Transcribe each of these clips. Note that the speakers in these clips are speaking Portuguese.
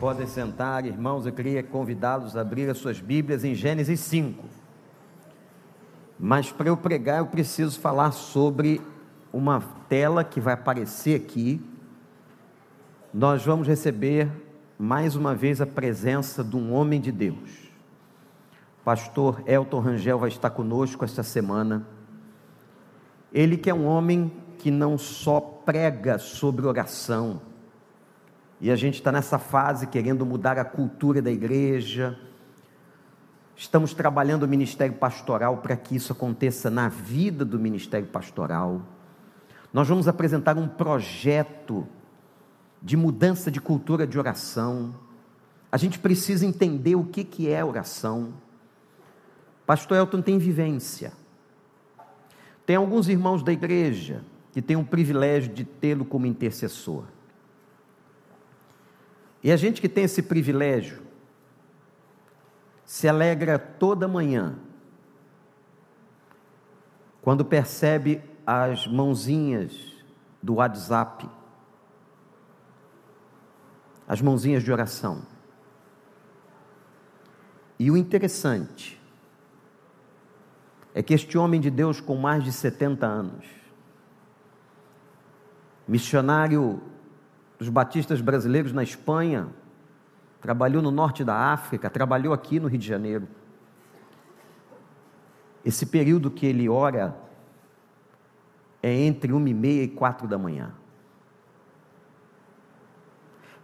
Podem sentar, irmãos, eu queria convidá-los a abrir as suas Bíblias em Gênesis 5. Mas para eu pregar, eu preciso falar sobre uma tela que vai aparecer aqui. Nós vamos receber mais uma vez a presença de um homem de Deus. Pastor Elton Rangel vai estar conosco esta semana. Ele que é um homem que não só prega sobre oração, e a gente está nessa fase querendo mudar a cultura da igreja. Estamos trabalhando o ministério pastoral para que isso aconteça na vida do ministério pastoral. Nós vamos apresentar um projeto de mudança de cultura de oração. A gente precisa entender o que, que é oração. Pastor Elton tem vivência. Tem alguns irmãos da igreja que têm o privilégio de tê-lo como intercessor. E a gente que tem esse privilégio se alegra toda manhã quando percebe as mãozinhas do WhatsApp, as mãozinhas de oração. E o interessante é que este homem de Deus, com mais de 70 anos, missionário dos batistas brasileiros na Espanha, trabalhou no norte da África, trabalhou aqui no Rio de Janeiro. Esse período que ele ora é entre uma e meia e quatro da manhã.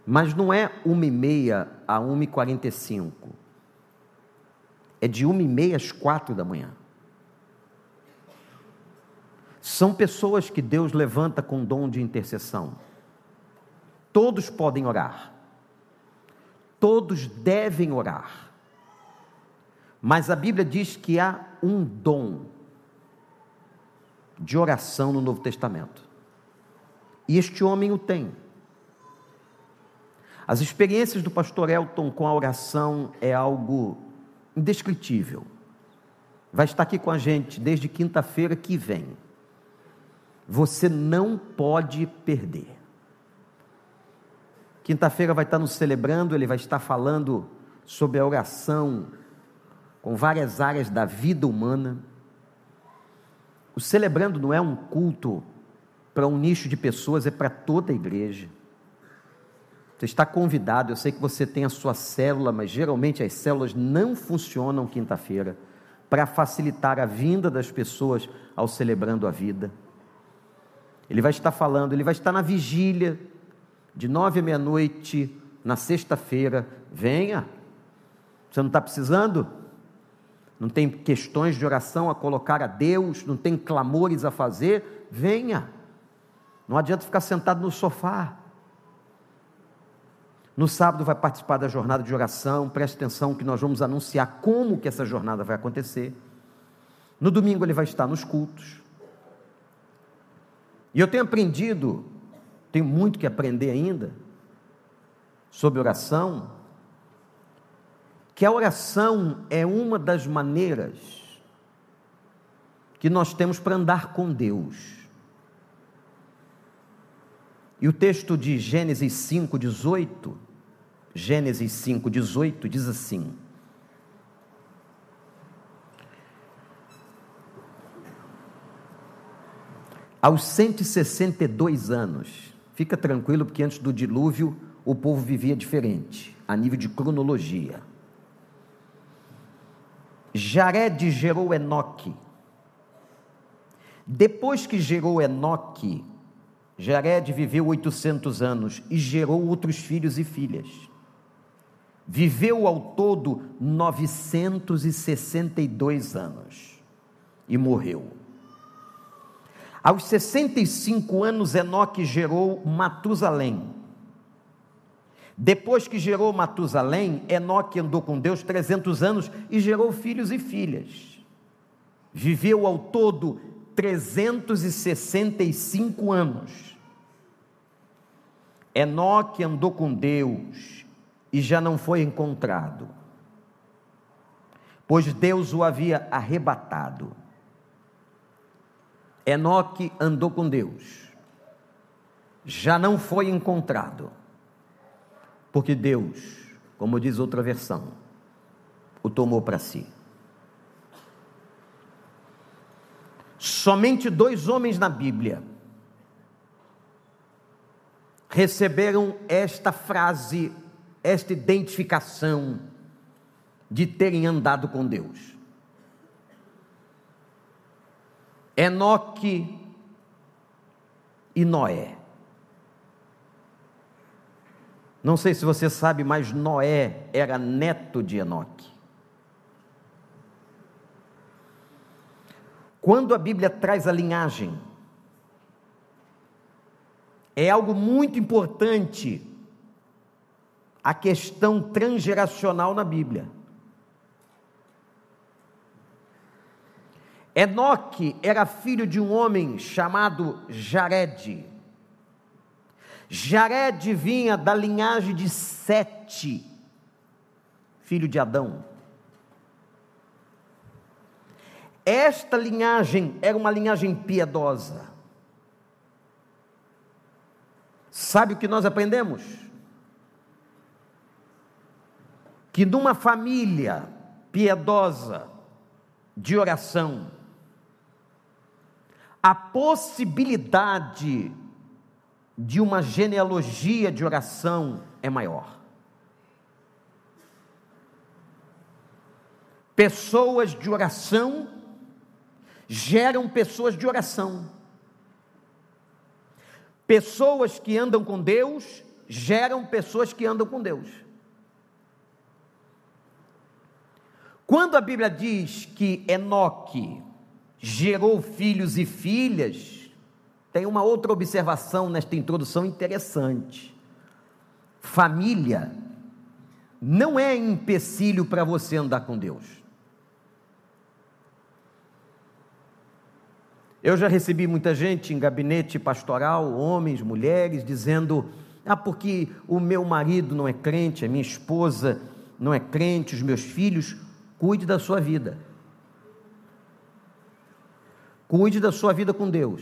Mas não é uma e meia a uma e quarenta e cinco. É de uma e meia às quatro da manhã. São pessoas que Deus levanta com dom de intercessão. Todos podem orar. Todos devem orar. Mas a Bíblia diz que há um dom de oração no Novo Testamento. E este homem o tem. As experiências do pastor Elton com a oração é algo indescritível. Vai estar aqui com a gente desde quinta-feira que vem. Você não pode perder. Quinta-feira vai estar nos celebrando, ele vai estar falando sobre a oração com várias áreas da vida humana. O celebrando não é um culto para um nicho de pessoas, é para toda a igreja. Você está convidado, eu sei que você tem a sua célula, mas geralmente as células não funcionam quinta-feira para facilitar a vinda das pessoas ao celebrando a vida. Ele vai estar falando, ele vai estar na vigília de nove à meia-noite, na sexta-feira, venha. Você não está precisando? Não tem questões de oração a colocar a Deus, não tem clamores a fazer? Venha. Não adianta ficar sentado no sofá. No sábado vai participar da jornada de oração, preste atenção que nós vamos anunciar como que essa jornada vai acontecer. No domingo ele vai estar nos cultos. E eu tenho aprendido tenho muito que aprender ainda sobre oração, que a oração é uma das maneiras que nós temos para andar com Deus. E o texto de Gênesis 5:18, Gênesis 5:18 diz assim: Aos 162 anos, Fica tranquilo, porque antes do dilúvio o povo vivia diferente, a nível de cronologia. Jared gerou Enoque. Depois que gerou Enoque, Jared viveu 800 anos e gerou outros filhos e filhas. Viveu ao todo 962 anos e morreu. Aos 65 anos, Enoque gerou Matusalém. Depois que gerou Matusalém, Enoque andou com Deus 300 anos e gerou filhos e filhas. Viveu ao todo 365 anos. Enoque andou com Deus e já não foi encontrado, pois Deus o havia arrebatado. Enoque andou com Deus, já não foi encontrado, Porque Deus, como diz outra versão, o tomou para si. Somente dois homens na Bíblia receberam esta frase, esta identificação de terem andado com Deus. Enoque e Noé. Não sei se você sabe, mas Noé era neto de Enoque. Quando a Bíblia traz a linhagem, é algo muito importante a questão transgeracional na Bíblia. Enoque era filho de um homem chamado Jared. Jared vinha da linhagem de Sete, filho de Adão. Esta linhagem era uma linhagem piedosa. Sabe o que nós aprendemos? Que numa família piedosa de oração, a possibilidade de uma genealogia de oração é maior. Pessoas de oração geram pessoas de oração. Pessoas que andam com Deus geram pessoas que andam com Deus. Quando a Bíblia diz que Enoque gerou filhos e filhas, tem uma outra observação nesta introdução interessante. Família não é empecilho para você andar com Deus. Eu já recebi muita gente em gabinete pastoral, homens, mulheres, dizendo: ah, porque o meu marido não é crente, a minha esposa não é crente, os meus filhos, cuide da sua vida. Cuide da sua vida com Deus.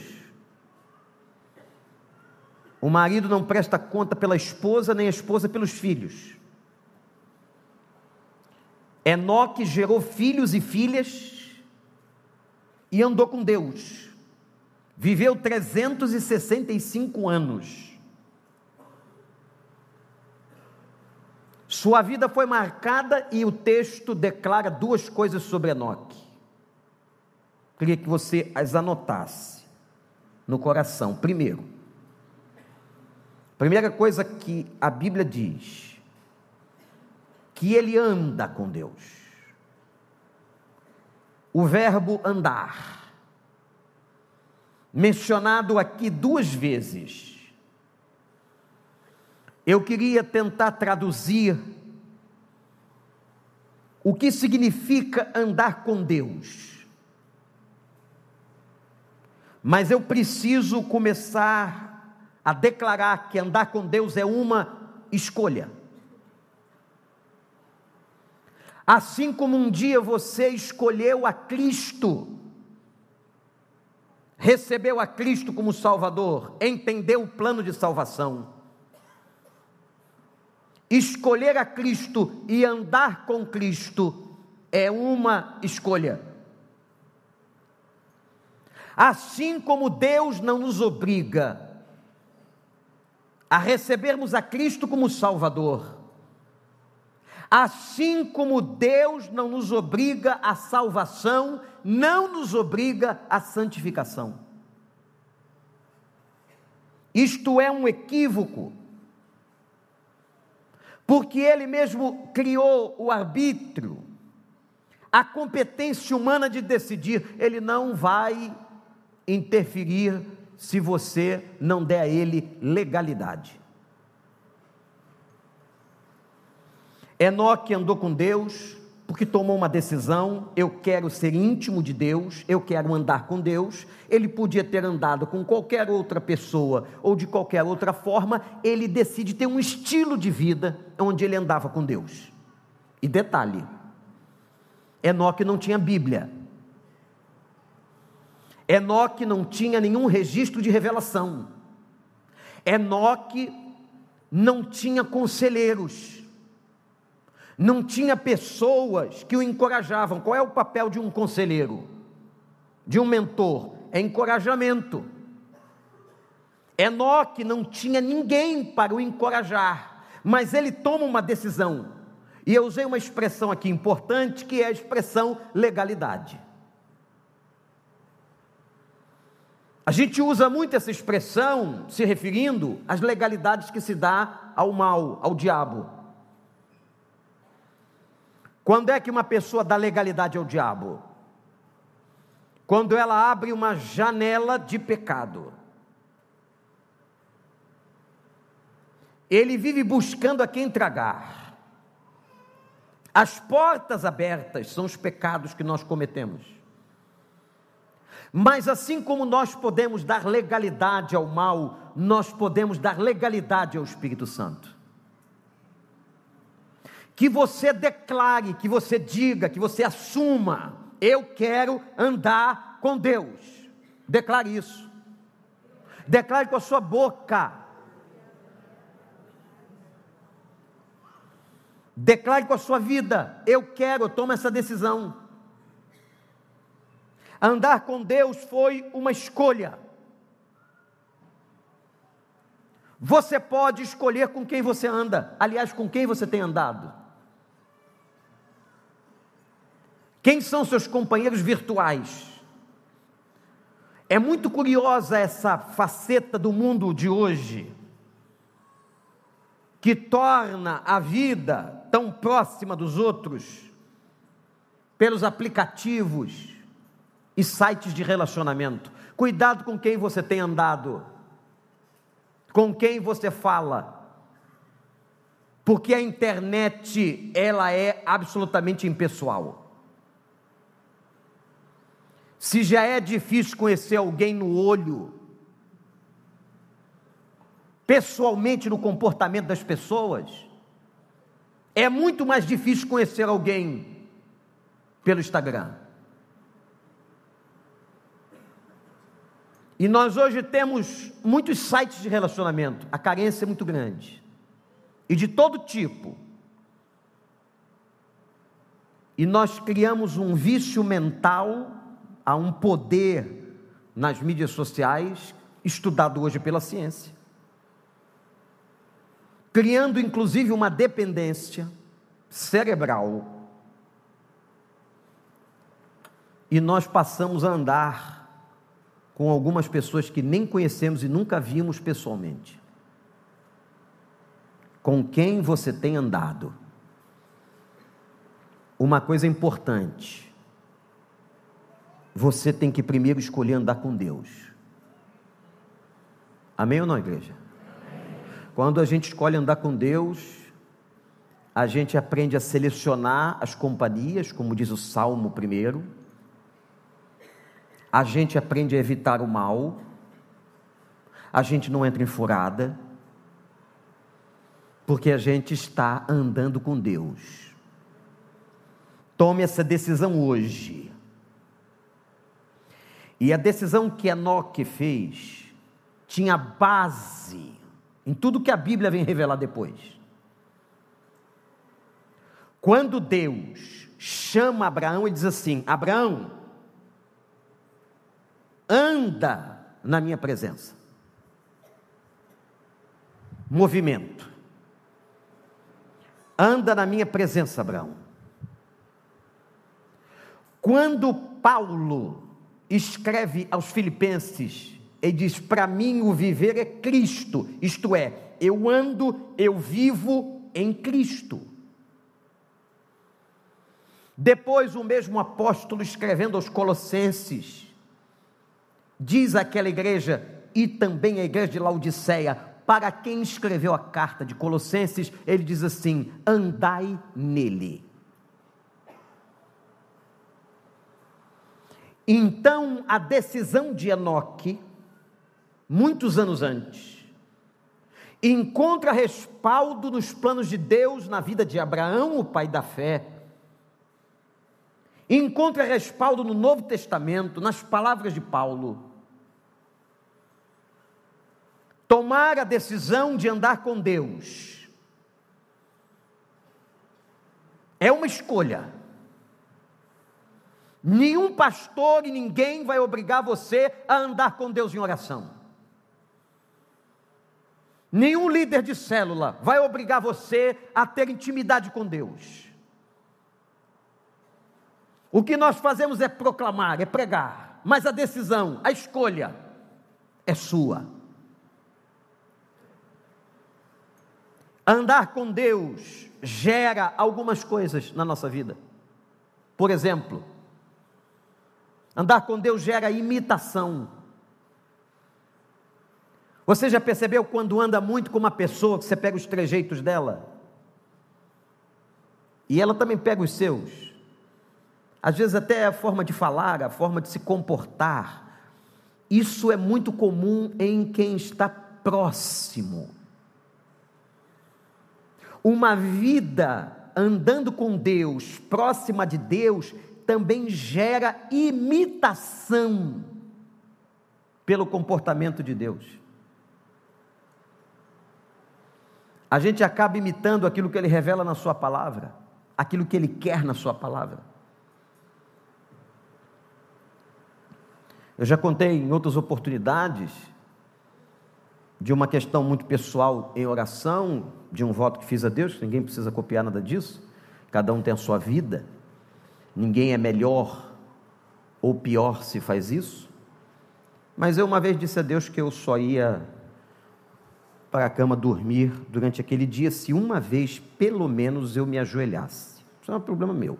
O marido não presta conta pela esposa, nem a esposa pelos filhos. Enoque gerou filhos e filhas e andou com Deus viveu 365 anos. Sua vida foi marcada e o texto declara duas coisas sobre Enoque. Queria que você as anotasse no coração. Primeiro, primeira coisa que a Bíblia diz, que ele anda com Deus. O verbo andar mencionado aqui duas vezes. Eu queria tentar traduzir o que significa andar com Deus. Mas eu preciso começar a declarar que andar com Deus é uma escolha. Assim como um dia você escolheu a Cristo, recebeu a Cristo como Salvador, entendeu o plano de salvação. Escolher a Cristo e andar com Cristo é uma escolha. Assim como Deus não nos obriga a recebermos a Cristo como Salvador, Assim como Deus não nos obriga à salvação, não nos obriga à santificação. Isto é um equívoco, porque Ele mesmo criou o arbítrio, a competência humana de decidir, Ele não vai interferir se você não der a Ele legalidade. Enoque andou com Deus porque tomou uma decisão, eu quero ser íntimo de Deus, eu quero andar com Deus. Ele podia ter andado com qualquer outra pessoa ou de qualquer outra forma, ele decide ter um estilo de vida onde ele andava com Deus. E detalhe: Enoque não tinha Bíblia. Enoque não tinha nenhum registro de revelação. Enoque não tinha conselheiros, não tinha pessoas que o encorajavam. Qual é o papel de um conselheiro, de um mentor? É encorajamento. Enoque não tinha ninguém para o encorajar, mas ele toma uma decisão. E eu usei uma expressão aqui importante que é a expressão legalidade. A gente usa muito essa expressão se referindo às legalidades que se dá ao mal, ao diabo. Quando é que uma pessoa dá legalidade ao diabo? Quando ela abre uma janela de pecado. Ele vive buscando a quem tragar. As portas abertas são os pecados que nós cometemos. Mas assim como nós podemos dar legalidade ao mal, nós podemos dar legalidade ao Espírito Santo. Que você declare, que você diga, que você assuma: eu quero andar com Deus. Declare isso. Declare com a sua boca. Declare com a sua vida: eu quero, eu tomo essa decisão. Andar com Deus foi uma escolha. Você pode escolher com quem você anda, aliás, com quem você tem andado. Quem são seus companheiros virtuais? É muito curiosa essa faceta do mundo de hoje, que torna a vida tão próxima dos outros, pelos aplicativos, e sites de relacionamento. Cuidado com quem você tem andado, com quem você fala. Porque a internet, ela é absolutamente impessoal. Se já é difícil conhecer alguém no olho, pessoalmente no comportamento das pessoas, é muito mais difícil conhecer alguém pelo Instagram. E nós hoje temos muitos sites de relacionamento, a carência é muito grande, e de todo tipo. E nós criamos um vício mental a um poder nas mídias sociais, estudado hoje pela ciência, criando inclusive uma dependência cerebral. E nós passamos a andar com algumas pessoas que nem conhecemos e nunca vimos pessoalmente. Com quem você tem andado? Uma coisa importante. Você tem que primeiro escolher andar com Deus. Amém ou não, igreja? Quando a gente escolhe andar com Deus, a gente aprende a selecionar as companhias, como diz o Salmo primeiro a gente aprende a evitar o mal, a gente não entra em furada, porque a gente está andando com Deus. Tome essa decisão hoje. E a decisão que Enoque fez tinha base em tudo que a Bíblia vem revelar depois. Quando Deus chama Abraão e diz assim: Abraão, anda na minha presença. Movimento. Anda na minha presença, Abraão. Quando Paulo escreve aos Filipenses, ele diz: Para mim o viver é Cristo, isto é, eu ando, eu vivo em Cristo. Depois, o mesmo apóstolo escrevendo aos Colossenses, diz aquela igreja e também a igreja de Laodiceia, para quem escreveu a carta de Colossenses, ele diz assim: andai nele. Então, a decisão de Enoque, muitos anos antes, encontra respaldo nos planos de Deus na vida de Abraão, o pai da fé, encontra respaldo no Novo Testamento, nas palavras de Paulo tomar a decisão de andar com Deus é uma escolha. Nenhum pastor e ninguém vai obrigar você a andar com Deus em oração. Nenhum líder de célula vai obrigar você a ter intimidade com Deus. O que nós fazemos é proclamar, é pregar, mas a decisão, a escolha é sua. Andar com Deus gera algumas coisas na nossa vida. Por exemplo, andar com Deus gera imitação. Você já percebeu quando anda muito com uma pessoa que você pega os trejeitos dela? E ela também pega os seus. Às vezes até a forma de falar, a forma de se comportar. Isso é muito comum em quem está próximo. Uma vida andando com Deus, próxima de Deus, também gera imitação pelo comportamento de Deus. A gente acaba imitando aquilo que ele revela na Sua palavra, aquilo que ele quer na Sua palavra. Eu já contei em outras oportunidades de uma questão muito pessoal em oração, de um voto que fiz a Deus, ninguém precisa copiar nada disso, cada um tem a sua vida, ninguém é melhor ou pior se faz isso. Mas eu uma vez disse a Deus que eu só ia para a cama dormir durante aquele dia se uma vez, pelo menos, eu me ajoelhasse. Isso é um problema meu.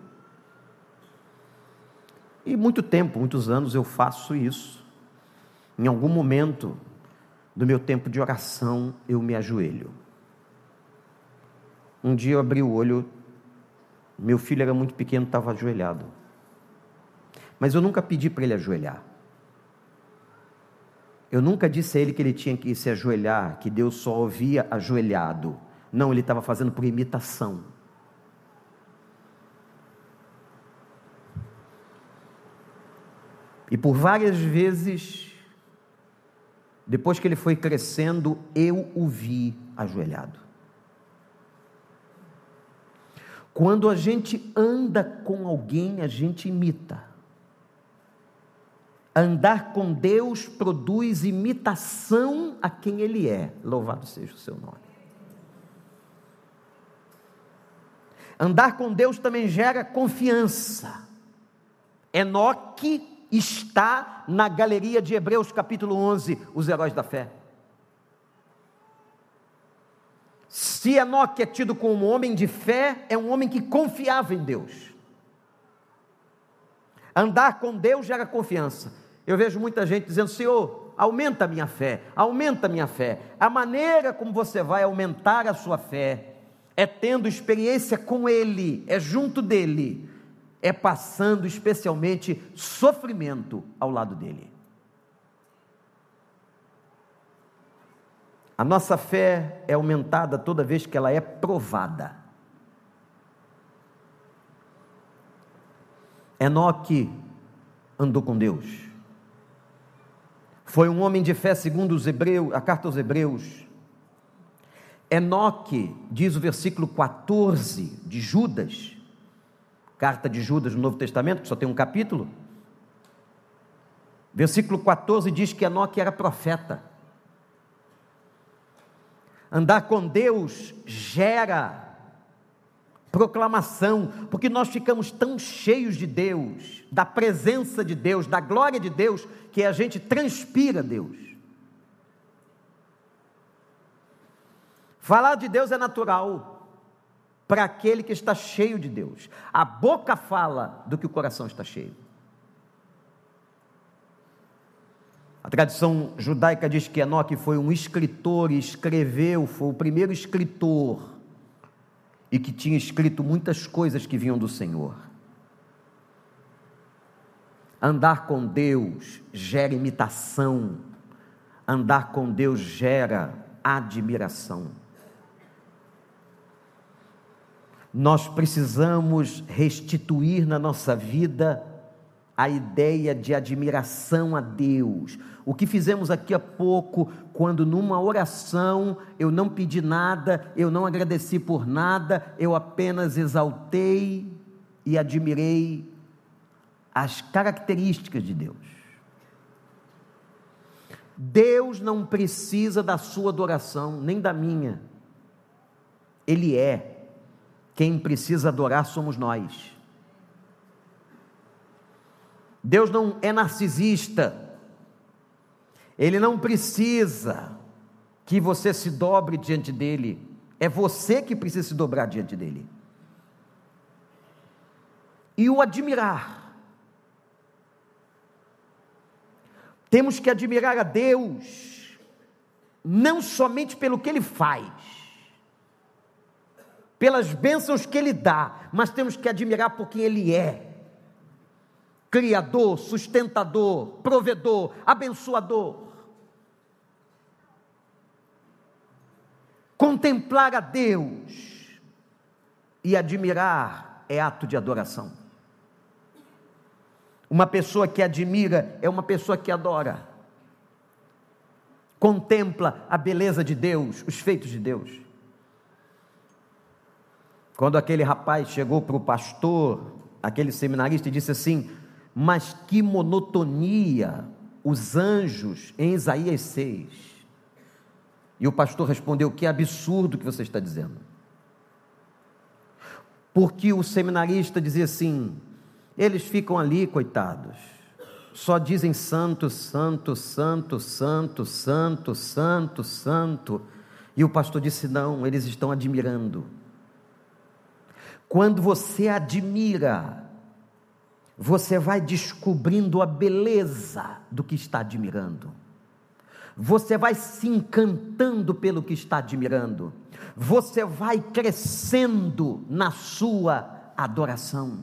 E muito tempo, muitos anos eu faço isso. Em algum momento do meu tempo de oração, eu me ajoelho. Um dia eu abri o olho, meu filho era muito pequeno, estava ajoelhado. Mas eu nunca pedi para ele ajoelhar. Eu nunca disse a ele que ele tinha que se ajoelhar, que Deus só ouvia ajoelhado. Não, ele estava fazendo por imitação. E por várias vezes depois que ele foi crescendo, eu o vi ajoelhado. Quando a gente anda com alguém, a gente imita. Andar com Deus produz imitação a quem Ele é. Louvado seja o seu nome. Andar com Deus também gera confiança. Enoque está na galeria de Hebreus capítulo 11, os heróis da fé. Se Enoque é tido como um homem de fé, é um homem que confiava em Deus. Andar com Deus gera confiança. Eu vejo muita gente dizendo: Senhor, aumenta a minha fé, aumenta a minha fé. A maneira como você vai aumentar a sua fé é tendo experiência com Ele, é junto dele, é passando especialmente sofrimento ao lado dele. A nossa fé é aumentada toda vez que ela é provada. Enoque andou com Deus. Foi um homem de fé segundo os hebreus, a carta aos hebreus. Enoque, diz o versículo 14 de Judas, carta de Judas no Novo Testamento, que só tem um capítulo. Versículo 14 diz que Enoque era profeta. Andar com Deus gera proclamação, porque nós ficamos tão cheios de Deus, da presença de Deus, da glória de Deus, que a gente transpira Deus. Falar de Deus é natural para aquele que está cheio de Deus. A boca fala do que o coração está cheio. A tradição judaica diz que Enoque foi um escritor e escreveu, foi o primeiro escritor e que tinha escrito muitas coisas que vinham do Senhor. Andar com Deus gera imitação, andar com Deus gera admiração. Nós precisamos restituir na nossa vida a ideia de admiração a Deus. O que fizemos aqui há pouco quando numa oração eu não pedi nada, eu não agradeci por nada, eu apenas exaltei e admirei as características de Deus. Deus não precisa da sua adoração, nem da minha. Ele é. Quem precisa adorar somos nós. Deus não é narcisista. Ele não precisa que você se dobre diante dele. É você que precisa se dobrar diante dele. E o admirar. Temos que admirar a Deus, não somente pelo que Ele faz, pelas bênçãos que Ele dá, mas temos que admirar por quem Ele é Criador, sustentador, provedor, abençoador. Contemplar a Deus e admirar é ato de adoração. Uma pessoa que admira é uma pessoa que adora. Contempla a beleza de Deus, os feitos de Deus. Quando aquele rapaz chegou para o pastor, aquele seminarista, e disse assim: Mas que monotonia os anjos em Isaías 6. E o pastor respondeu: Que absurdo que você está dizendo. Porque o seminarista dizia assim: eles ficam ali, coitados, só dizem santo, santo, santo, santo, santo, santo, santo. E o pastor disse: não, eles estão admirando. Quando você admira, você vai descobrindo a beleza do que está admirando. Você vai se encantando pelo que está admirando. Você vai crescendo na sua adoração.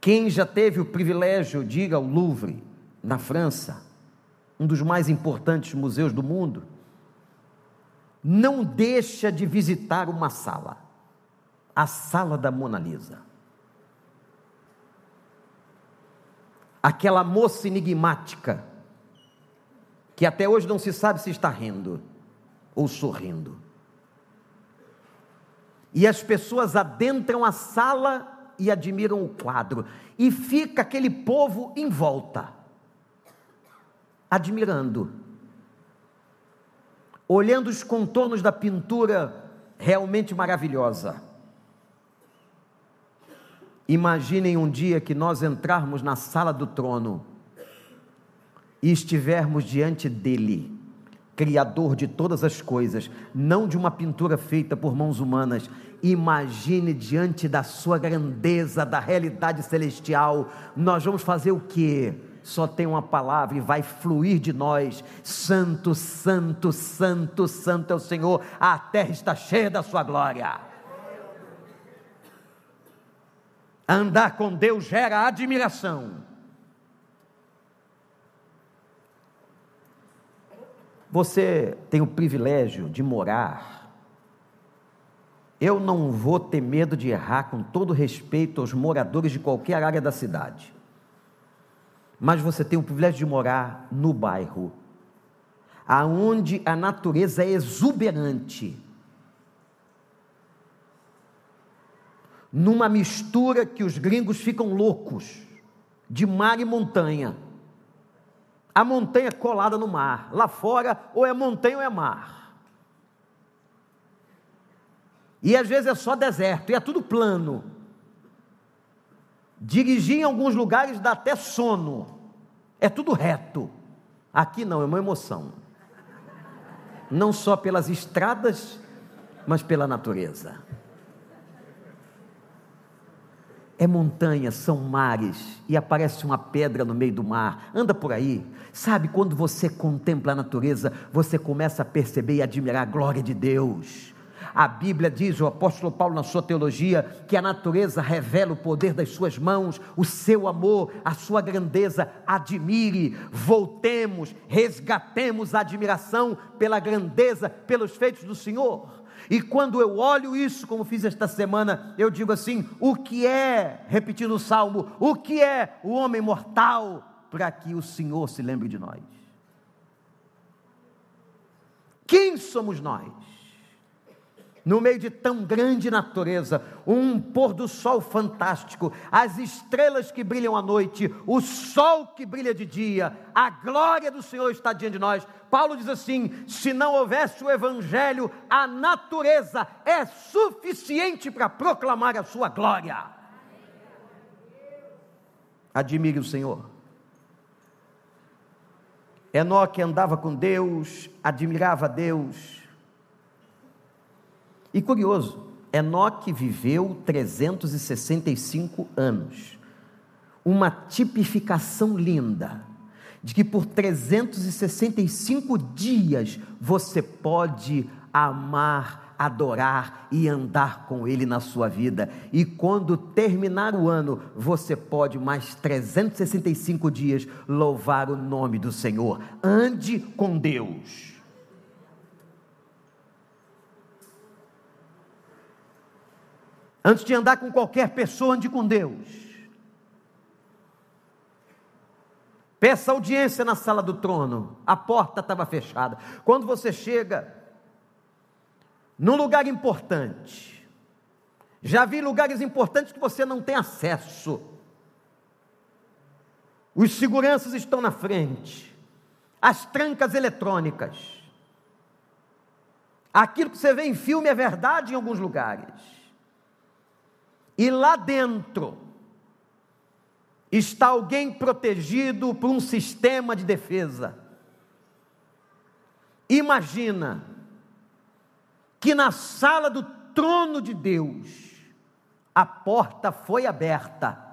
Quem já teve o privilégio de ir ao Louvre, na França, um dos mais importantes museus do mundo, não deixa de visitar uma sala, a sala da Mona Lisa. Aquela moça enigmática, que até hoje não se sabe se está rindo ou sorrindo. E as pessoas adentram a sala e admiram o quadro, e fica aquele povo em volta, admirando, olhando os contornos da pintura realmente maravilhosa. Imaginem um dia que nós entrarmos na sala do trono e estivermos diante dele, Criador de todas as coisas, não de uma pintura feita por mãos humanas, Imagine diante da sua grandeza, da realidade celestial, nós vamos fazer o que? Só tem uma palavra e vai fluir de nós: Santo, Santo, Santo, Santo é o Senhor, a terra está cheia da Sua glória. Andar com Deus gera admiração. Você tem o privilégio de morar eu não vou ter medo de errar com todo respeito aos moradores de qualquer área da cidade. Mas você tem o privilégio de morar no bairro, aonde a natureza é exuberante. Numa mistura que os gringos ficam loucos, de mar e montanha. A montanha colada no mar. Lá fora, ou é montanha ou é mar. E às vezes é só deserto, e é tudo plano. Dirigir em alguns lugares dá até sono. É tudo reto. Aqui não, é uma emoção. Não só pelas estradas, mas pela natureza. É montanha, são mares, e aparece uma pedra no meio do mar. Anda por aí. Sabe, quando você contempla a natureza, você começa a perceber e admirar a glória de Deus a Bíblia diz, o apóstolo Paulo, na sua teologia, que a natureza revela o poder das suas mãos, o seu amor, a sua grandeza. Admire, voltemos, resgatemos a admiração pela grandeza, pelos feitos do Senhor. E quando eu olho isso, como fiz esta semana, eu digo assim: o que é, repetindo o salmo, o que é o homem mortal para que o Senhor se lembre de nós. Quem somos nós? No meio de tão grande natureza, um pôr do sol fantástico, as estrelas que brilham à noite, o sol que brilha de dia, a glória do Senhor está diante de nós. Paulo diz assim: se não houvesse o Evangelho, a natureza é suficiente para proclamar a sua glória. Admire o Senhor. Enoque andava com Deus, admirava Deus, e curioso, Enoque viveu 365 anos. Uma tipificação linda de que por 365 dias você pode amar, adorar e andar com Ele na sua vida. E quando terminar o ano, você pode mais 365 dias louvar o nome do Senhor. Ande com Deus. Antes de andar com qualquer pessoa, ande com Deus. Peça audiência na sala do trono. A porta estava fechada. Quando você chega num lugar importante, já vi lugares importantes que você não tem acesso. Os seguranças estão na frente. As trancas eletrônicas. Aquilo que você vê em filme é verdade em alguns lugares. E lá dentro está alguém protegido por um sistema de defesa. Imagina que na sala do trono de Deus a porta foi aberta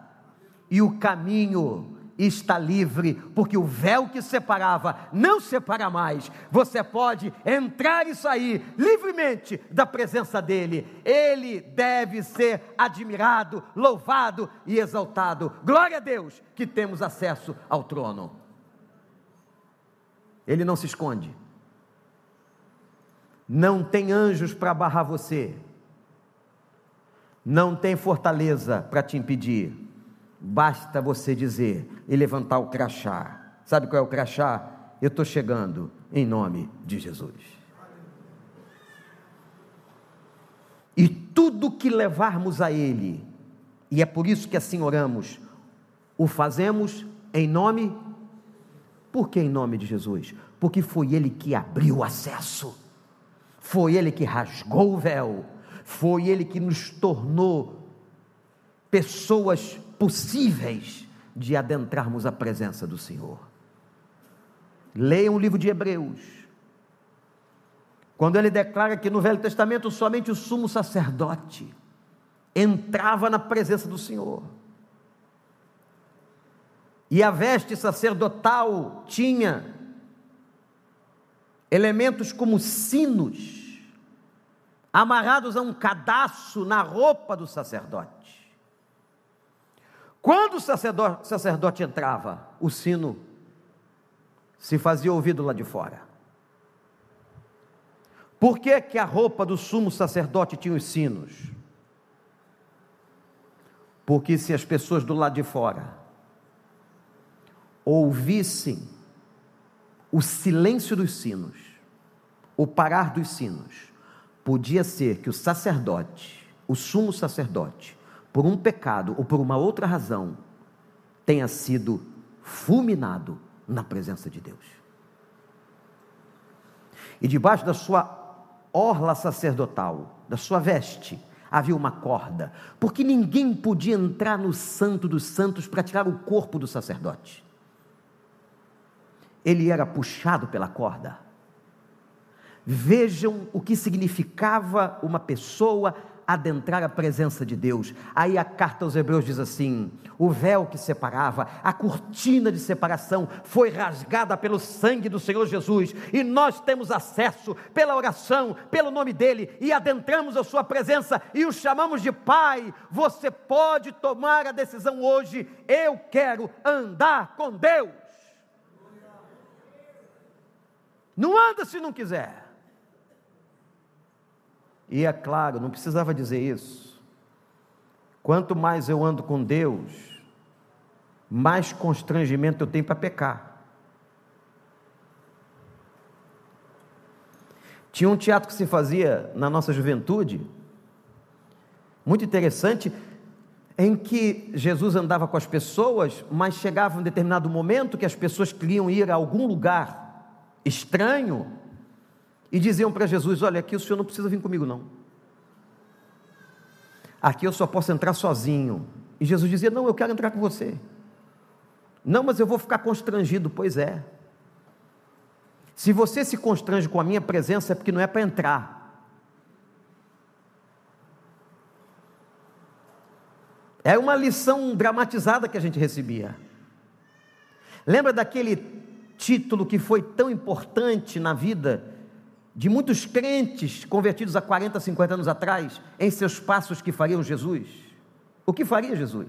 e o caminho está livre, porque o véu que separava não separa mais. Você pode entrar e sair livremente da presença dele. Ele deve ser admirado, louvado e exaltado. Glória a Deus que temos acesso ao trono. Ele não se esconde. Não tem anjos para barrar você. Não tem fortaleza para te impedir Basta você dizer e levantar o crachá. Sabe qual é o crachá? Eu estou chegando em nome de Jesus. E tudo que levarmos a Ele, e é por isso que assim oramos, o fazemos em nome. Por que em nome de Jesus? Porque foi Ele que abriu o acesso, foi Ele que rasgou o véu, foi Ele que nos tornou pessoas possíveis de adentrarmos a presença do Senhor. Leiam o livro de Hebreus. Quando ele declara que no Velho Testamento somente o sumo sacerdote entrava na presença do Senhor. E a veste sacerdotal tinha elementos como sinos amarrados a um cadastro na roupa do sacerdote. Quando o sacerdote, sacerdote entrava, o sino se fazia ouvido lá de fora. Por que, que a roupa do sumo sacerdote tinha os sinos? Porque se as pessoas do lado de fora ouvissem o silêncio dos sinos, o parar dos sinos, podia ser que o sacerdote, o sumo sacerdote, por um pecado ou por uma outra razão, tenha sido fulminado na presença de Deus. E debaixo da sua orla sacerdotal, da sua veste, havia uma corda, porque ninguém podia entrar no Santo dos Santos para tirar o corpo do sacerdote. Ele era puxado pela corda. Vejam o que significava uma pessoa adentrar a presença de Deus. Aí a carta aos Hebreus diz assim: o véu que separava, a cortina de separação foi rasgada pelo sangue do Senhor Jesus, e nós temos acesso pela oração, pelo nome dele, e adentramos a sua presença e o chamamos de Pai. Você pode tomar a decisão hoje: eu quero andar com Deus. Não anda se não quiser. E é claro, não precisava dizer isso. Quanto mais eu ando com Deus, mais constrangimento eu tenho para pecar. Tinha um teatro que se fazia na nossa juventude, muito interessante, em que Jesus andava com as pessoas, mas chegava um determinado momento que as pessoas queriam ir a algum lugar estranho e diziam para Jesus: Olha, aqui o senhor não precisa vir comigo, não. Aqui eu só posso entrar sozinho. E Jesus dizia: Não, eu quero entrar com você. Não, mas eu vou ficar constrangido. Pois é. Se você se constrange com a minha presença, é porque não é para entrar. É uma lição dramatizada que a gente recebia. Lembra daquele título que foi tão importante na vida de muitos crentes convertidos há 40, 50 anos atrás, em seus passos que fariam Jesus? O que faria Jesus?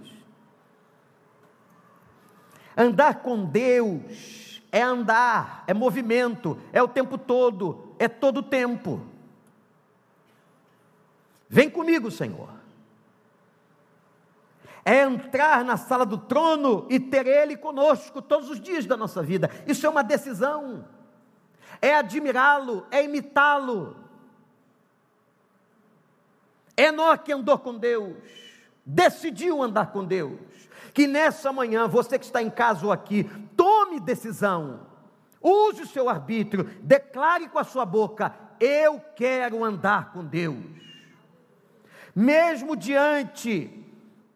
Andar com Deus é andar, é movimento, é o tempo todo, é todo o tempo. Vem comigo, Senhor. É entrar na sala do trono e ter Ele conosco todos os dias da nossa vida. Isso é uma decisão. É admirá-lo, é imitá-lo. Enoque andou com Deus, decidiu andar com Deus. Que nessa manhã, você que está em casa ou aqui, tome decisão, use o seu arbítrio, declare com a sua boca: Eu quero andar com Deus. Mesmo diante,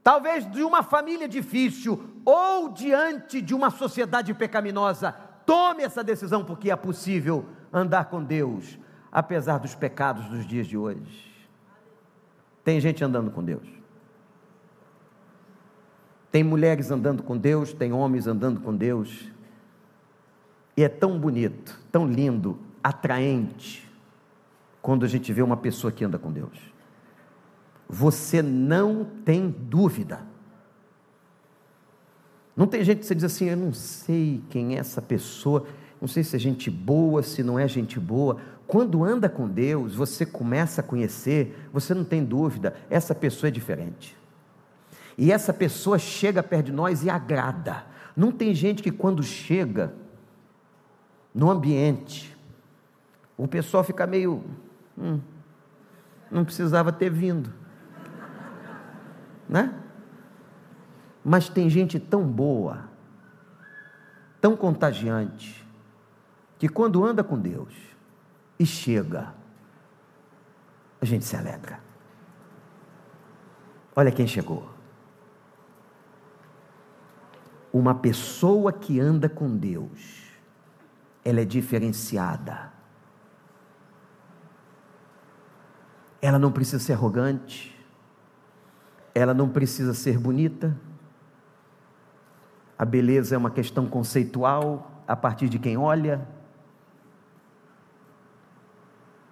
talvez de uma família difícil, ou diante de uma sociedade pecaminosa, tome essa decisão, porque é possível andar com Deus, apesar dos pecados dos dias de hoje. Tem gente andando com Deus. Tem mulheres andando com Deus, tem homens andando com Deus. E é tão bonito, tão lindo, atraente, quando a gente vê uma pessoa que anda com Deus. Você não tem dúvida. Não tem gente que você diz assim, eu não sei quem é essa pessoa, não sei se é gente boa, se não é gente boa. Quando anda com Deus, você começa a conhecer, você não tem dúvida, essa pessoa é diferente. E essa pessoa chega perto de nós e agrada. Não tem gente que quando chega no ambiente, o pessoal fica meio. Hum, não precisava ter vindo. Né? Mas tem gente tão boa, tão contagiante, que quando anda com Deus e chega, a gente se alegra. Olha quem chegou. Uma pessoa que anda com Deus, ela é diferenciada. Ela não precisa ser arrogante, ela não precisa ser bonita. A beleza é uma questão conceitual a partir de quem olha.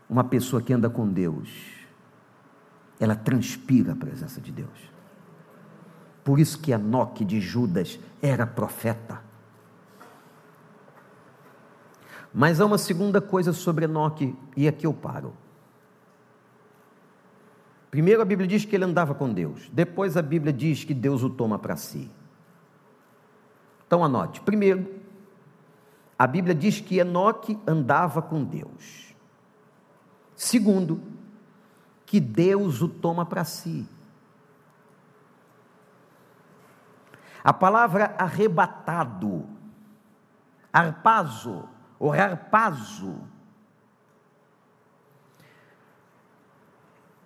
Uma pessoa que anda com Deus, ela transpira a presença de Deus. Por isso que Enoque de Judas era profeta. Mas há uma segunda coisa sobre Enoque, e aqui eu paro. Primeiro a Bíblia diz que ele andava com Deus, depois a Bíblia diz que Deus o toma para si. Então anote: primeiro, a Bíblia diz que Enoque andava com Deus. Segundo, que Deus o toma para si. A palavra arrebatado, arpazo, ou arpazo,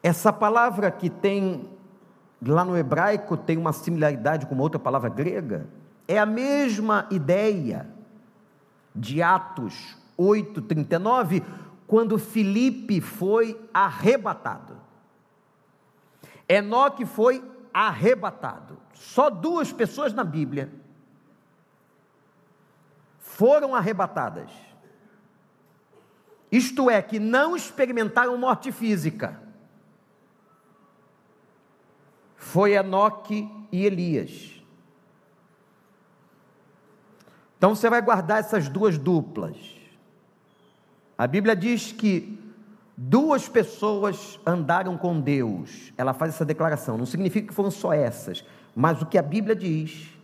essa palavra que tem, lá no hebraico, tem uma similaridade com uma outra palavra grega, é a mesma ideia de Atos 8,39, quando Filipe foi arrebatado. Enoque foi arrebatado. Só duas pessoas na Bíblia foram arrebatadas. Isto é, que não experimentaram morte física. Foi Enoque e Elias. Então você vai guardar essas duas duplas. A Bíblia diz que Duas pessoas andaram com Deus. Ela faz essa declaração. Não significa que foram só essas, mas o que a Bíblia diz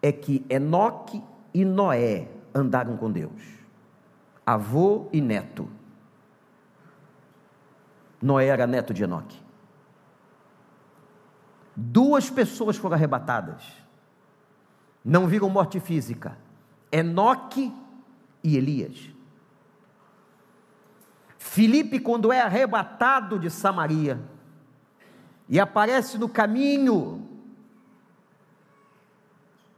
é que Enoque e Noé andaram com Deus, avô e neto. Noé era neto de Enoque. Duas pessoas foram arrebatadas, não viram morte física: Enoque e Elias. Filipe, quando é arrebatado de Samaria e aparece no caminho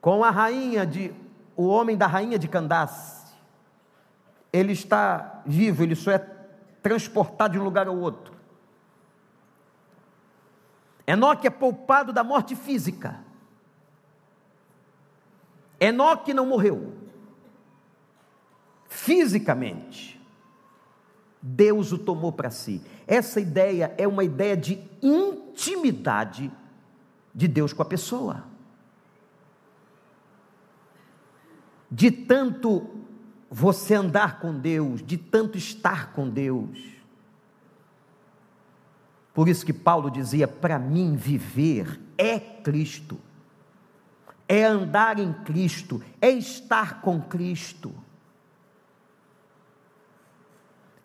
com a rainha de o homem da rainha de Candace, ele está vivo, ele só é transportado de um lugar ao outro. Enoque é poupado da morte física. Enoque não morreu fisicamente. Deus o tomou para si. Essa ideia é uma ideia de intimidade de Deus com a pessoa. De tanto você andar com Deus, de tanto estar com Deus. Por isso que Paulo dizia: para mim viver é Cristo, é andar em Cristo, é estar com Cristo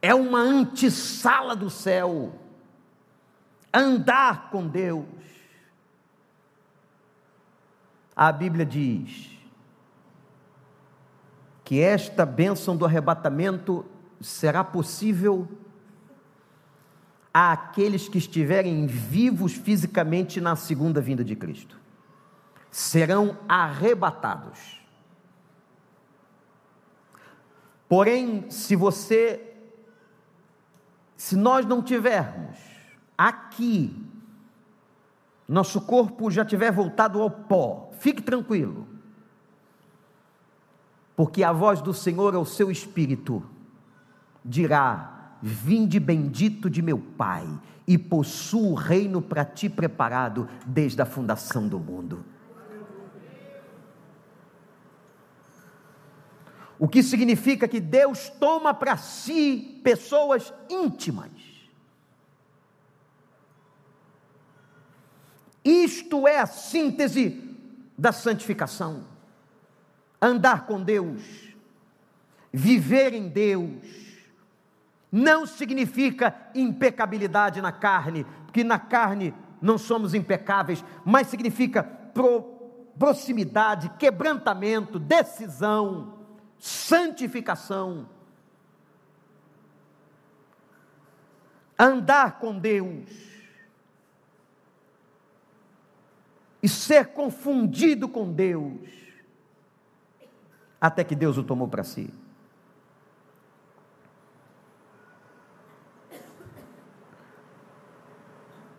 é uma antessala do céu. Andar com Deus. A Bíblia diz que esta bênção do arrebatamento será possível àqueles que estiverem vivos fisicamente na segunda vinda de Cristo. Serão arrebatados. Porém, se você se nós não tivermos aqui, nosso corpo já tiver voltado ao pó, fique tranquilo, porque a voz do Senhor ao seu espírito dirá: Vinde bendito de meu Pai, e possuo o reino para ti preparado desde a fundação do mundo. O que significa que Deus toma para si pessoas íntimas. Isto é a síntese da santificação. Andar com Deus, viver em Deus, não significa impecabilidade na carne, porque na carne não somos impecáveis, mas significa pro, proximidade, quebrantamento, decisão santificação. Andar com Deus e ser confundido com Deus, até que Deus o tomou para si.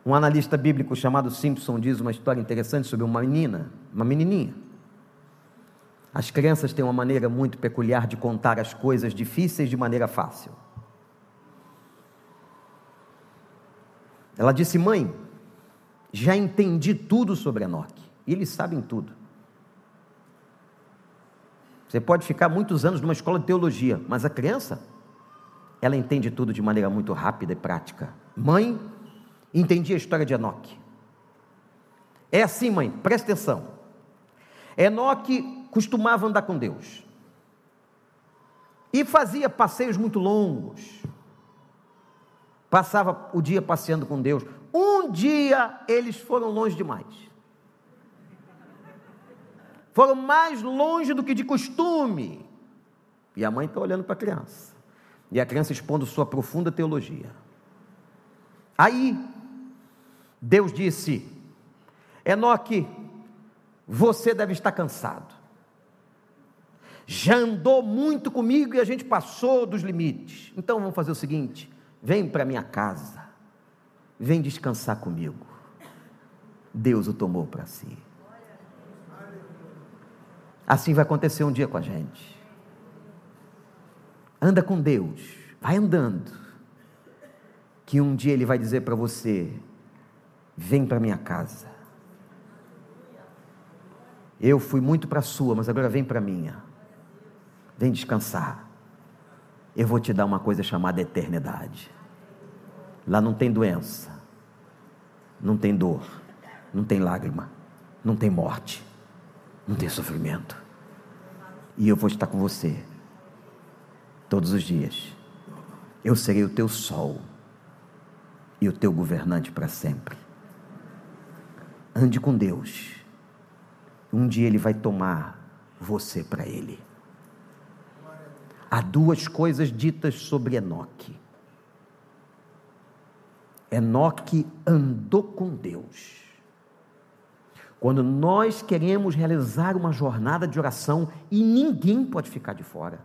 Um analista bíblico chamado Simpson diz uma história interessante sobre uma menina, uma menininha. As crianças têm uma maneira muito peculiar de contar as coisas difíceis de maneira fácil. Ela disse: Mãe, já entendi tudo sobre Enoque. Eles sabem tudo. Você pode ficar muitos anos numa escola de teologia, mas a criança, ela entende tudo de maneira muito rápida e prática. Mãe, entendi a história de Enoque. É assim, mãe, presta atenção. Enoque costumava andar com Deus. E fazia passeios muito longos. Passava o dia passeando com Deus. Um dia eles foram longe demais. Foram mais longe do que de costume. E a mãe está olhando para a criança. E a criança expondo sua profunda teologia. Aí, Deus disse: Enoque, você deve estar cansado já andou muito comigo e a gente passou dos limites. Então vamos fazer o seguinte: vem para minha casa, vem descansar comigo. Deus o tomou para si. Assim vai acontecer um dia com a gente. Anda com Deus, vai andando, que um dia Ele vai dizer para você: vem para minha casa. Eu fui muito para a sua, mas agora vem para a minha. Vem descansar. Eu vou te dar uma coisa chamada eternidade. Lá não tem doença, não tem dor, não tem lágrima, não tem morte. não tem sofrimento. E eu vou estar com você todos os dias. Eu serei o teu sol e o teu governante para sempre. Ande com Deus. Um dia Ele vai tomar você para Ele. Há duas coisas ditas sobre Enoque. Enoque andou com Deus. Quando nós queremos realizar uma jornada de oração e ninguém pode ficar de fora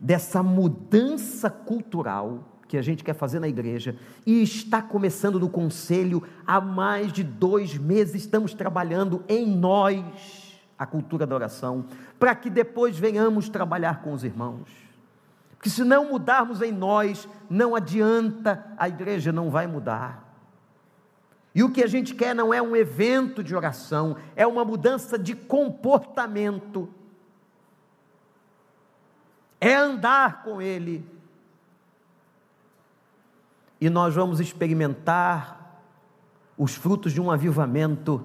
dessa mudança cultural que a gente quer fazer na igreja e está começando no conselho há mais de dois meses. Estamos trabalhando em nós a cultura da oração para que depois venhamos trabalhar com os irmãos. Porque se não mudarmos em nós, não adianta, a igreja não vai mudar. E o que a gente quer não é um evento de oração, é uma mudança de comportamento. É andar com Ele. E nós vamos experimentar os frutos de um avivamento,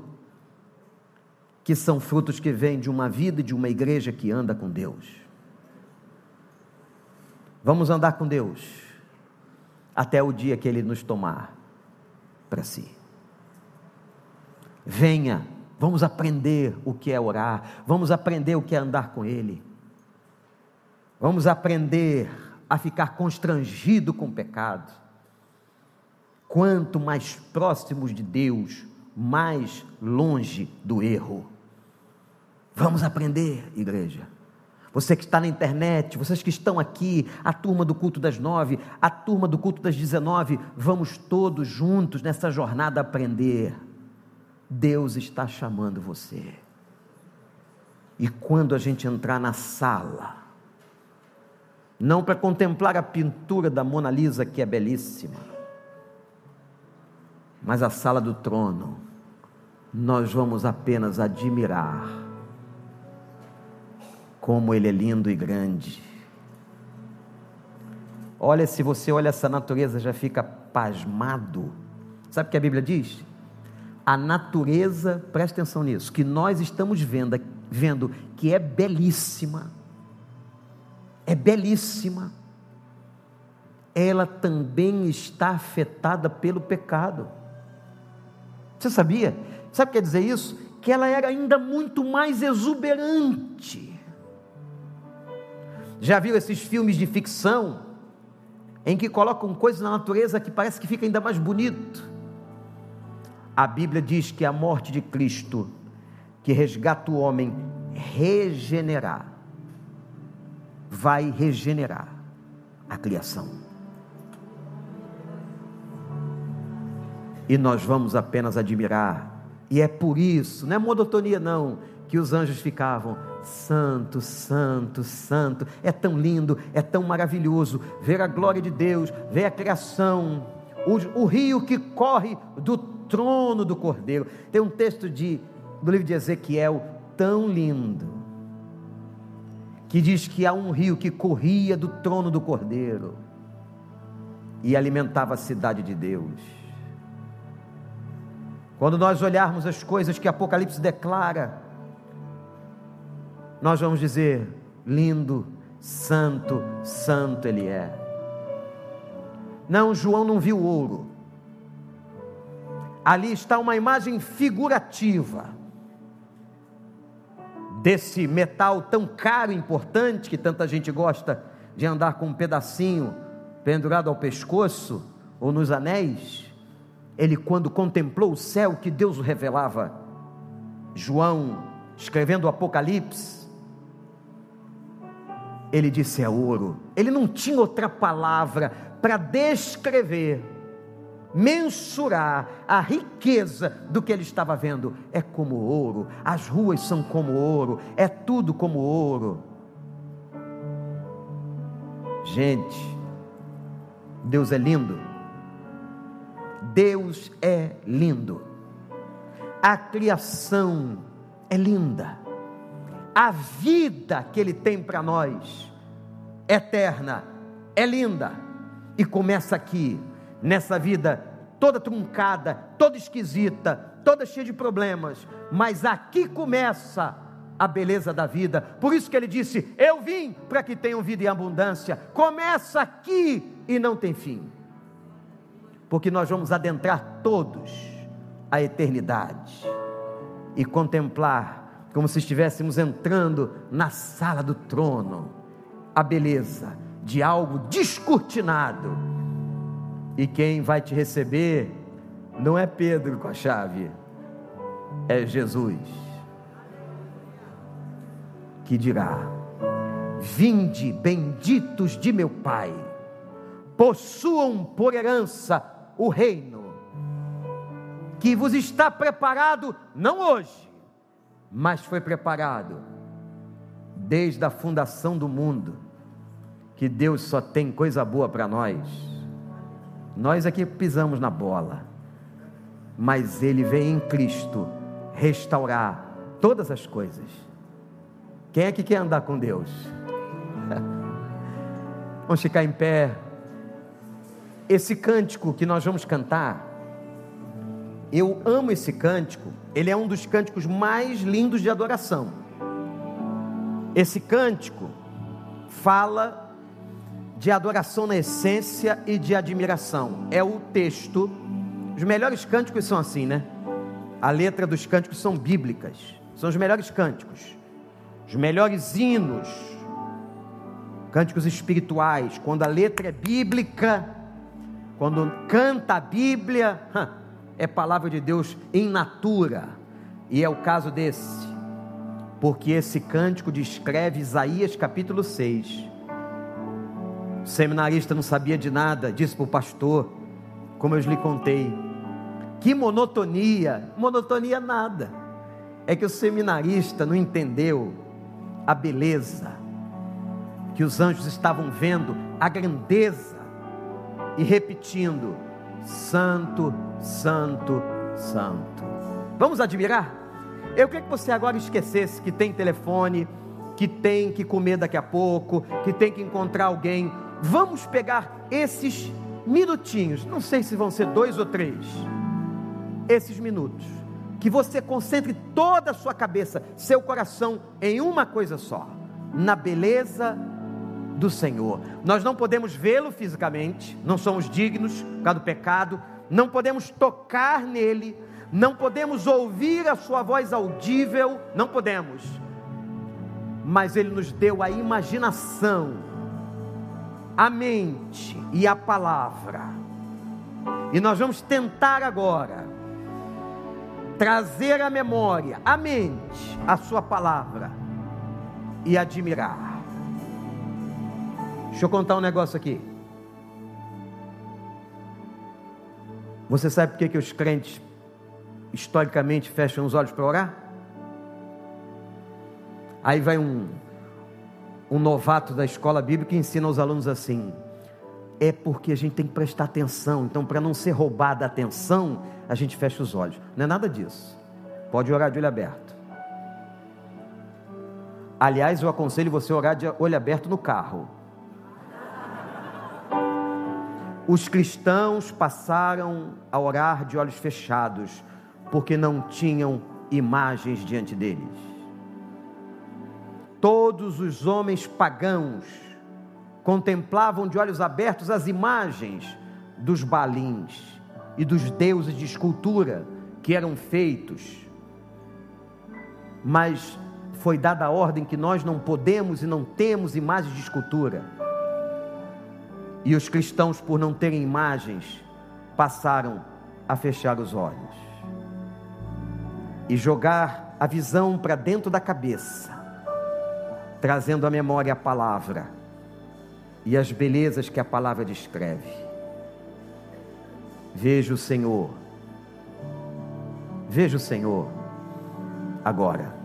que são frutos que vêm de uma vida e de uma igreja que anda com Deus. Vamos andar com Deus até o dia que Ele nos tomar para si. Venha, vamos aprender o que é orar, vamos aprender o que é andar com Ele, vamos aprender a ficar constrangido com o pecado. Quanto mais próximos de Deus, mais longe do erro. Vamos aprender, igreja. Você que está na internet, vocês que estão aqui, a turma do culto das nove, a turma do culto das dezenove, vamos todos juntos nessa jornada aprender. Deus está chamando você. E quando a gente entrar na sala, não para contemplar a pintura da Mona Lisa, que é belíssima, mas a sala do trono, nós vamos apenas admirar como ele é lindo e grande. Olha, se você olha essa natureza, já fica pasmado. Sabe o que a Bíblia diz? a natureza, preste atenção nisso, que nós estamos vendo, vendo que é belíssima, é belíssima, ela também está afetada pelo pecado. Você sabia? Sabe o que quer dizer isso? Que ela era ainda muito mais exuberante. Já viu esses filmes de ficção em que colocam coisas na natureza que parece que fica ainda mais bonito? A Bíblia diz que a morte de Cristo, que resgata o homem, regenerar, vai regenerar a criação. E nós vamos apenas admirar, e é por isso, não é monotonia não, que os anjos ficavam, santo, santo, santo, é tão lindo, é tão maravilhoso ver a glória de Deus, ver a criação, o, o rio que corre do trono do Cordeiro. Tem um texto de, do livro de Ezequiel tão lindo, que diz que há um rio que corria do trono do Cordeiro e alimentava a cidade de Deus. Quando nós olharmos as coisas que Apocalipse declara, nós vamos dizer: lindo, santo, santo Ele é. Não, João não viu ouro, ali está uma imagem figurativa desse metal tão caro e importante que tanta gente gosta de andar com um pedacinho pendurado ao pescoço ou nos anéis. Ele, quando contemplou o céu que Deus o revelava, João, escrevendo o Apocalipse, ele disse: é ouro. Ele não tinha outra palavra para descrever mensurar a riqueza do que ele estava vendo. É como ouro, as ruas são como ouro, é tudo como ouro. Gente, Deus é lindo. Deus é lindo. A criação é linda. A vida que Ele tem para nós, eterna, é linda. E começa aqui, nessa vida toda truncada, toda esquisita, toda cheia de problemas, mas aqui começa a beleza da vida. Por isso que ele disse: Eu vim para que tenham vida em abundância. Começa aqui e não tem fim. Porque nós vamos adentrar todos a eternidade e contemplar como se estivéssemos entrando na sala do trono a beleza de algo descortinado. E quem vai te receber não é Pedro com a chave, é Jesus que dirá: Vinde, benditos de meu Pai, possuam por herança o reino que vos está preparado não hoje, mas foi preparado desde a fundação do mundo. Que Deus só tem coisa boa para nós. Nós aqui pisamos na bola, mas Ele vem em Cristo restaurar todas as coisas. Quem é que quer andar com Deus? Vamos ficar em pé. Esse cântico que nós vamos cantar, eu amo esse cântico, ele é um dos cânticos mais lindos de adoração. Esse cântico fala de adoração na essência e de admiração. É o texto. Os melhores cânticos são assim, né? A letra dos cânticos são bíblicas. São os melhores cânticos. Os melhores hinos. Cânticos espirituais, quando a letra é bíblica, quando canta a Bíblia, é palavra de Deus em natura, e é o caso desse, porque esse cântico descreve Isaías capítulo 6. O seminarista não sabia de nada, disse para o pastor, como eu lhe contei, que monotonia, monotonia nada, é que o seminarista não entendeu a beleza, que os anjos estavam vendo, a grandeza, e repetindo: Santo, Santo, Santo. Vamos admirar? Eu queria que você agora esquecesse que tem telefone, que tem que comer daqui a pouco, que tem que encontrar alguém. Vamos pegar esses minutinhos, não sei se vão ser dois ou três, esses minutos, que você concentre toda a sua cabeça, seu coração em uma coisa só: na beleza do Senhor. Nós não podemos vê-lo fisicamente, não somos dignos por causa do pecado, não podemos tocar nele, não podemos ouvir a sua voz audível, não podemos. Mas ele nos deu a imaginação, a mente e a palavra. E nós vamos tentar agora trazer à memória, à mente, a sua palavra e admirar. Deixa eu contar um negócio aqui. Você sabe por que, que os crentes historicamente fecham os olhos para orar? Aí vai um, um novato da escola bíblica e ensina aos alunos assim: é porque a gente tem que prestar atenção, então para não ser roubada a atenção, a gente fecha os olhos. Não é nada disso. Pode orar de olho aberto. Aliás, eu aconselho você a orar de olho aberto no carro. Os cristãos passaram a orar de olhos fechados, porque não tinham imagens diante deles. Todos os homens pagãos contemplavam de olhos abertos as imagens dos balins e dos deuses de escultura que eram feitos. Mas foi dada a ordem que nós não podemos e não temos imagens de escultura e os cristãos, por não terem imagens, passaram a fechar os olhos e jogar a visão para dentro da cabeça, trazendo à memória a palavra e as belezas que a palavra descreve. Veja o Senhor, veja o Senhor agora.